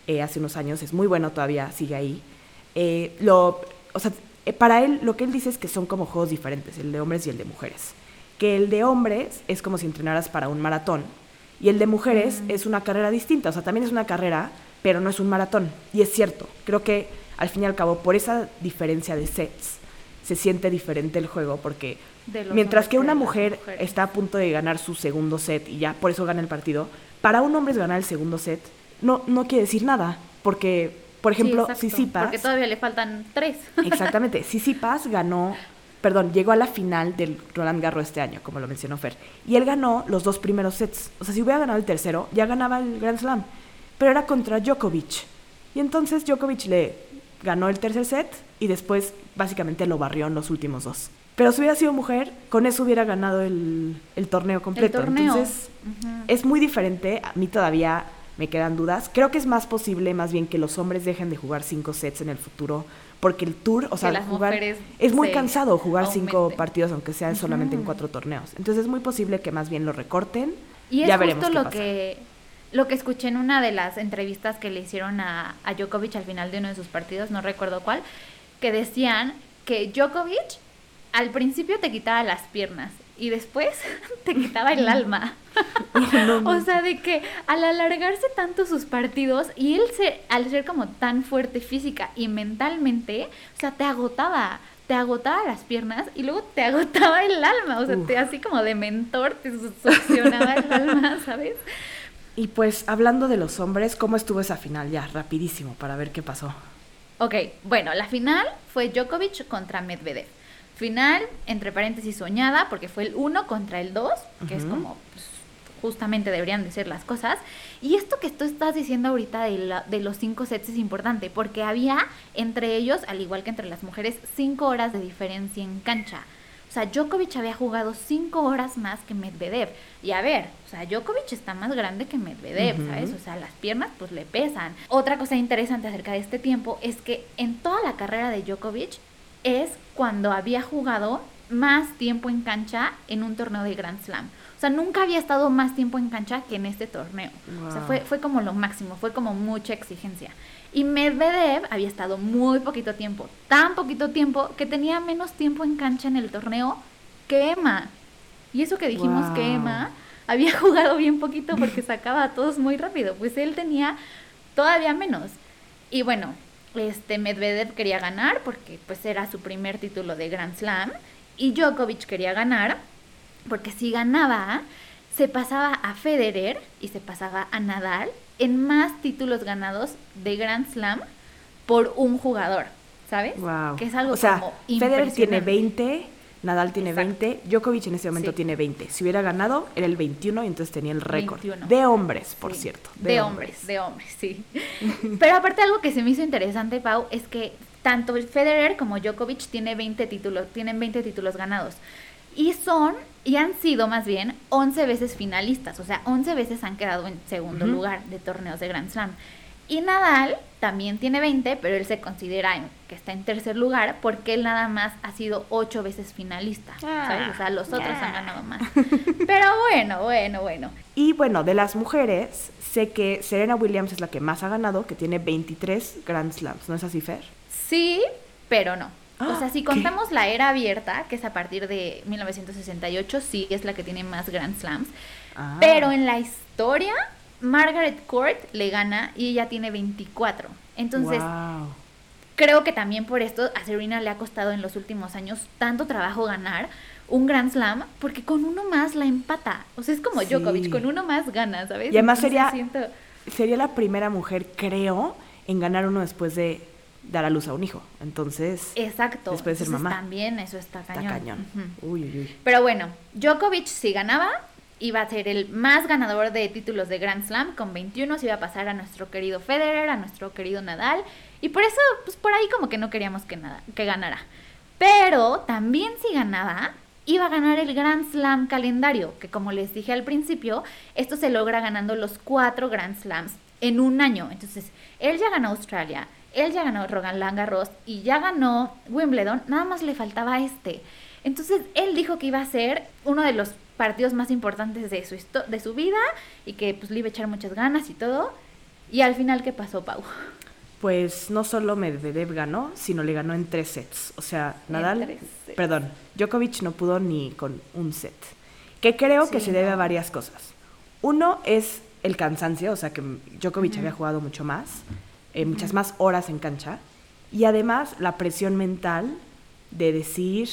eh, hace unos años, es muy bueno todavía, sigue ahí. Eh, lo, o sea, eh, para él, lo que él dice es que son como juegos diferentes, el de hombres y el de mujeres. Que el de hombres es como si entrenaras para un maratón y el de mujeres es una carrera distinta, o sea, también es una carrera, pero no es un maratón. Y es cierto, creo que al fin y al cabo, por esa diferencia de sets, se siente diferente el juego, porque mientras que una mujer está a punto de ganar su segundo set y ya por eso gana el partido, para un hombre es ganar el segundo set, no, no quiere decir nada, porque, por ejemplo, Sí, Tsitsipas... Porque todavía le faltan tres. Exactamente. Tsitsipas ganó, perdón, llegó a la final del Roland Garros este año, como lo mencionó Fer. Y él ganó los dos primeros sets. O sea, si hubiera ganado el tercero, ya ganaba el Grand Slam. Pero era contra Djokovic. Y entonces Djokovic le ganó el tercer set y después básicamente lo barrió en los últimos dos. Pero si hubiera sido mujer, con eso hubiera ganado el, el torneo completo. torneo. Entonces, es muy diferente. A mí todavía me quedan dudas. Creo que es más posible, más bien, que los hombres dejen de jugar cinco sets en el futuro. Porque el tour, o sea, las jugar. Es muy se cansado jugar cinco partidos, aunque sea solamente en cuatro torneos. Entonces es muy posible que más bien lo recorten. Y es ya veremos justo qué lo pasa. que lo que escuché en una de las entrevistas que le hicieron a, a Djokovic al final de uno de sus partidos, no recuerdo cuál, que decían que Djokovic al principio te quitaba las piernas y después (laughs) te quitaba el alma. (laughs) o sea, de que al alargarse tanto sus partidos y él se, al ser como tan fuerte física y mentalmente, o sea, te agotaba, te agotaba las piernas y luego te (laughs) agotaba el alma, o sea, Uf. te así como de mentor te su- succionaba el alma, ¿sabes? Y pues, hablando de los hombres, ¿cómo estuvo esa final? Ya, rapidísimo, para ver qué pasó. Ok, bueno, la final fue Djokovic contra Medvedev. Final, entre paréntesis, soñada, porque fue el 1 contra el 2, que es como pues, justamente deberían de ser las cosas. Y esto que tú estás diciendo ahorita de, la- de los cinco sets es importante, porque había entre ellos, al igual que entre las mujeres, cinco horas de diferencia en cancha. O sea, Djokovic había jugado cinco horas más que Medvedev. Y a ver, o sea, Djokovic está más grande que Medvedev, Ujú. ¿sabes? O sea, las piernas pues le pesan. Otra cosa interesante acerca de este tiempo es que en toda la carrera de Djokovic es cuando había jugado más tiempo en cancha en un torneo de Grand Slam. O sea, nunca había estado más tiempo en cancha que en este torneo. O sea, fue, fue como lo máximo, fue como mucha exigencia. Y Medvedev había estado muy poquito tiempo, tan poquito tiempo que tenía menos tiempo en cancha en el torneo que Emma. Y eso que dijimos que. Emma había (laughs) jugado bien poquito porque sacaba a todos muy rápido, pues él tenía todavía menos. Y bueno, este Medvedev quería ganar porque pues era su primer título de Grand Slam y Djokovic quería ganar porque si ganaba se pasaba a Federer y se pasaba a Nadal en más títulos ganados de Grand Slam por un jugador, ¿sabes? Wow. Que es algo o sea, como Federer tiene impresionante. 20, Nadal tiene Exacto. 20, Djokovic en ese momento Sí. tiene 20. Si hubiera ganado, era el 21 y entonces tenía el récord. 21. De hombres, por Sí, cierto. De, hombres. de hombres, sí. (laughs) Pero aparte algo que se me hizo interesante, Pau, es que tanto Federer como Djokovic tiene 20 títulos, tienen 20 títulos ganados. Y son, y han sido más bien, 11 veces finalistas. O sea, 11 veces han quedado en segundo lugar de torneos de Grand Slam. Y Nadal también tiene 20, pero él se considera en- que está en tercer lugar porque él nada más ha sido 8 veces finalista. ¿sabes? O sea, los otros han ganado más. Pero bueno, bueno, bueno. Y bueno, de las mujeres, sé que Serena Williams es la que más ha ganado, que tiene 23 Grand Slams. ¿No es así, Fer? Sí, pero no. o Ah, sea, si ¿qué? contamos la era abierta, que es a partir de 1968, sí es la que tiene más Grand Slams. Ah. Pero en la historia, Margaret Court le gana y ella tiene 24. Entonces, Wow. creo que también por esto a Serena le ha costado en los últimos años tanto trabajo ganar, un Grand Slam porque con uno más la empata. O sea, es como Sí. Djokovic, con uno más gana, ¿sabes? Y además Entonces sería- siento- Sería la primera mujer, creo, en ganar uno después de dar a luz a un hijo. Entonces, Exacto. Después de ser Entonces, mamá. También eso está está cañón. cañón. Ujú. Uy, uy, uy. Pero bueno, Djokovic si ganaba, iba a ser el más ganador de títulos de Grand Slam, con 21 se iba a pasar a nuestro querido Federer, a nuestro querido Nadal, y por eso, pues por ahí como que no queríamos que, nada, que ganara. Pero también si ganaba, iba a ganar el Grand Slam calendario, que como les dije al principio, esto se logra ganando los cuatro Grand Slams en un año. Entonces, él ya ganó Australia, él ya ganó Roland Garros y ya ganó Wimbledon, nada más le faltaba este. Entonces, él dijo que iba a ser uno de los partidos más importantes de su, de su vida y que pues le iba a echar muchas ganas y todo. Y al final, ¿qué pasó, Pau? Pues no solo Medvedev ganó, sino le ganó en tres sets. O sea, Nadal, perdón, Djokovic no pudo ni con un set. Que creo que Sí, se debe no. a varias cosas. Uno es el cansancio, o sea que Djokovic había jugado mucho más, eh, muchas más horas en cancha. Y además la presión mental de decir,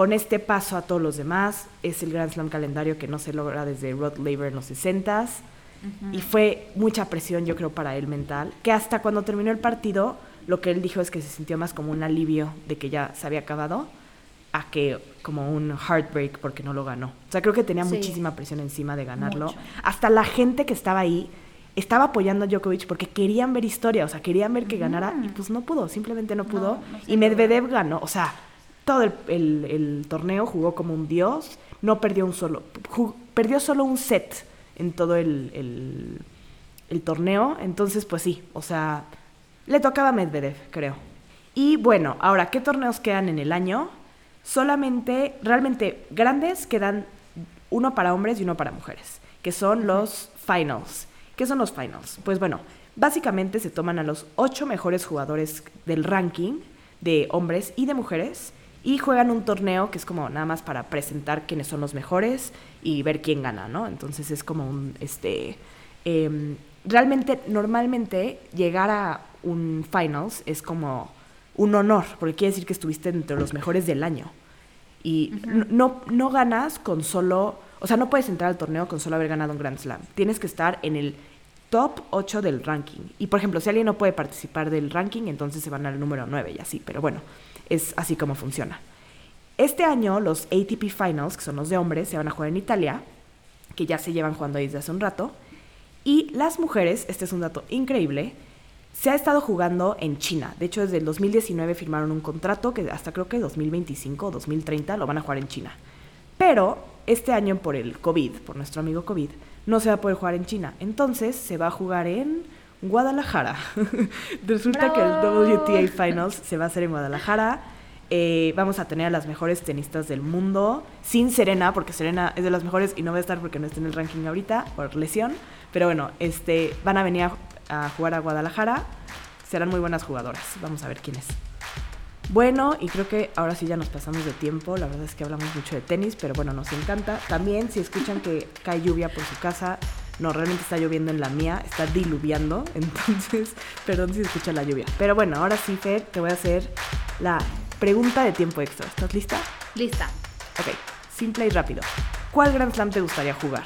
con este paso a todos los demás, es el Grand Slam calendario que no se logra desde Rod Laver en los 60s. Y fue mucha presión, yo creo, para él mental, que hasta cuando terminó el partido, lo que él dijo es que se sintió más como un alivio de que ya se había acabado, a que como un heartbreak porque no lo ganó. O sea, creo que tenía Sí. muchísima presión encima de ganarlo. Mucho. Hasta la gente que estaba ahí estaba apoyando a Djokovic porque querían ver historia, o sea, querían ver que ganara y pues no pudo, simplemente no pudo. no y. Medvedev ganó, o sea, todo el, el- el torneo jugó como un dios, no perdió un solo, perdió solo un set en todo el, el- el torneo, entonces pues sí, o sea, le tocaba a Medvedev, creo. Y bueno, ahora, ¿qué torneos quedan en el año? Solamente, realmente grandes, quedan uno para hombres y uno para mujeres, que son los finals. ¿Qué son los finals? Pues bueno, básicamente se toman a los ocho mejores jugadores del ranking de hombres y de mujeres y juegan un torneo que es como nada más para presentar quiénes son los mejores y ver quién gana, ¿no? Entonces es como un, este, em, realmente, normalmente llegar a un finals es como un honor, porque quiere decir que estuviste entre los mejores del año. Y no, no ganas con solo, o sea, no puedes entrar al torneo con solo haber ganado un Grand Slam. Tienes que estar en el top 8 del ranking. Y por ejemplo, si alguien no puede participar del ranking, entonces se van al número 9 y así. Pero bueno, es así como funciona. Este año los ATP Finals, que son los de hombres, se van a jugar en Italia, que ya se llevan jugando ahí desde hace un rato. Y las mujeres, este es un dato increíble, se ha estado jugando en China. De hecho, desde el 2019 firmaron un contrato que hasta creo que 2025 o 2030 lo van a jugar en China. Pero este año por el COVID, por nuestro amigo COVID, no se va a poder jugar en China. Entonces se va a jugar en Guadalajara. (laughs) Resulta que el. WTA Finals se va a hacer en Guadalajara. Eh, vamos a tener a las mejores tenistas del mundo, sin Serena, porque Serena es de las mejores y no va a estar porque no está en el ranking ahorita por lesión. Pero bueno, este, van a venir a, a jugar a Guadalajara. Serán muy buenas jugadoras. Vamos a ver quiénes. Bueno, y creo que ahora sí ya nos pasamos de tiempo. La verdad es que hablamos mucho de tenis, pero bueno, nos encanta. También, si escuchan que cae lluvia por su casa, no, realmente está lloviendo en la mía, está diluviando. (laughs) Entonces, perdón si escucha la lluvia. Pero bueno, ahora sí, Fer, te voy a hacer la pregunta de tiempo extra. ¿Estás lista? Lista. Ok, simple y rápido. ¿Cuál Grand Slam te gustaría jugar?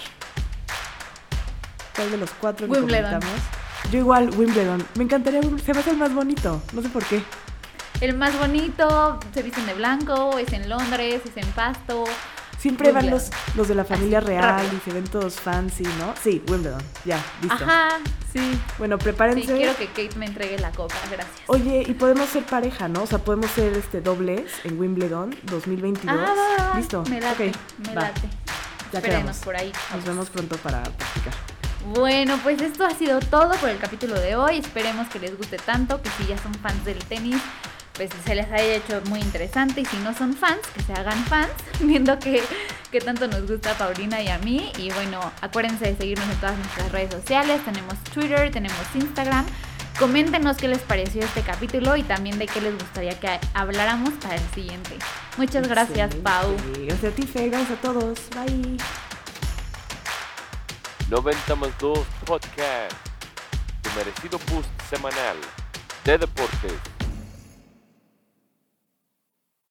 ¿Cuál de los cuatro que Wimbledon. comentamos? Yo igual, Wimbledon. Me encantaría, Wim- se me hace el más bonito. No sé por qué. El más bonito, se visten de blanco, es en Londres, es en Pasto. Siempre van los, los de la familia Así, real rápido. y se ven todos fancy, ¿no? Sí, Wimbledon. Ya, listo. Ajá, sí. Bueno, Sí, prepárense. quiero que Kate me entregue la copa, gracias. Oye, y podemos ser pareja, ¿no? O sea, podemos ser este dobles en Wimbledon 2022. Ah. Listo. Me late, me va. late. Ya Esperemos quedamos. por ahí. Nos vemos pronto para practicar. Bueno, pues esto ha sido todo por el capítulo de hoy. Esperemos que les guste tanto, que si ya son fans del tenis, pues se les haya hecho muy interesante. Y si no son fans, que se hagan fans, (laughs) viendo que, que tanto nos gusta a Paulina y a mí. Y bueno, acuérdense de seguirnos en todas nuestras redes sociales. Tenemos Twitter, tenemos Instagram. Coméntenos qué les pareció este capítulo y también de qué les gustaría que habláramos para el siguiente. Muchas gracias, Excelente. Pau. Gracias a ti, Fer. Gracias a todos. Bye. 90 más 2 Podcast, tu merecido boost semanal de deportes.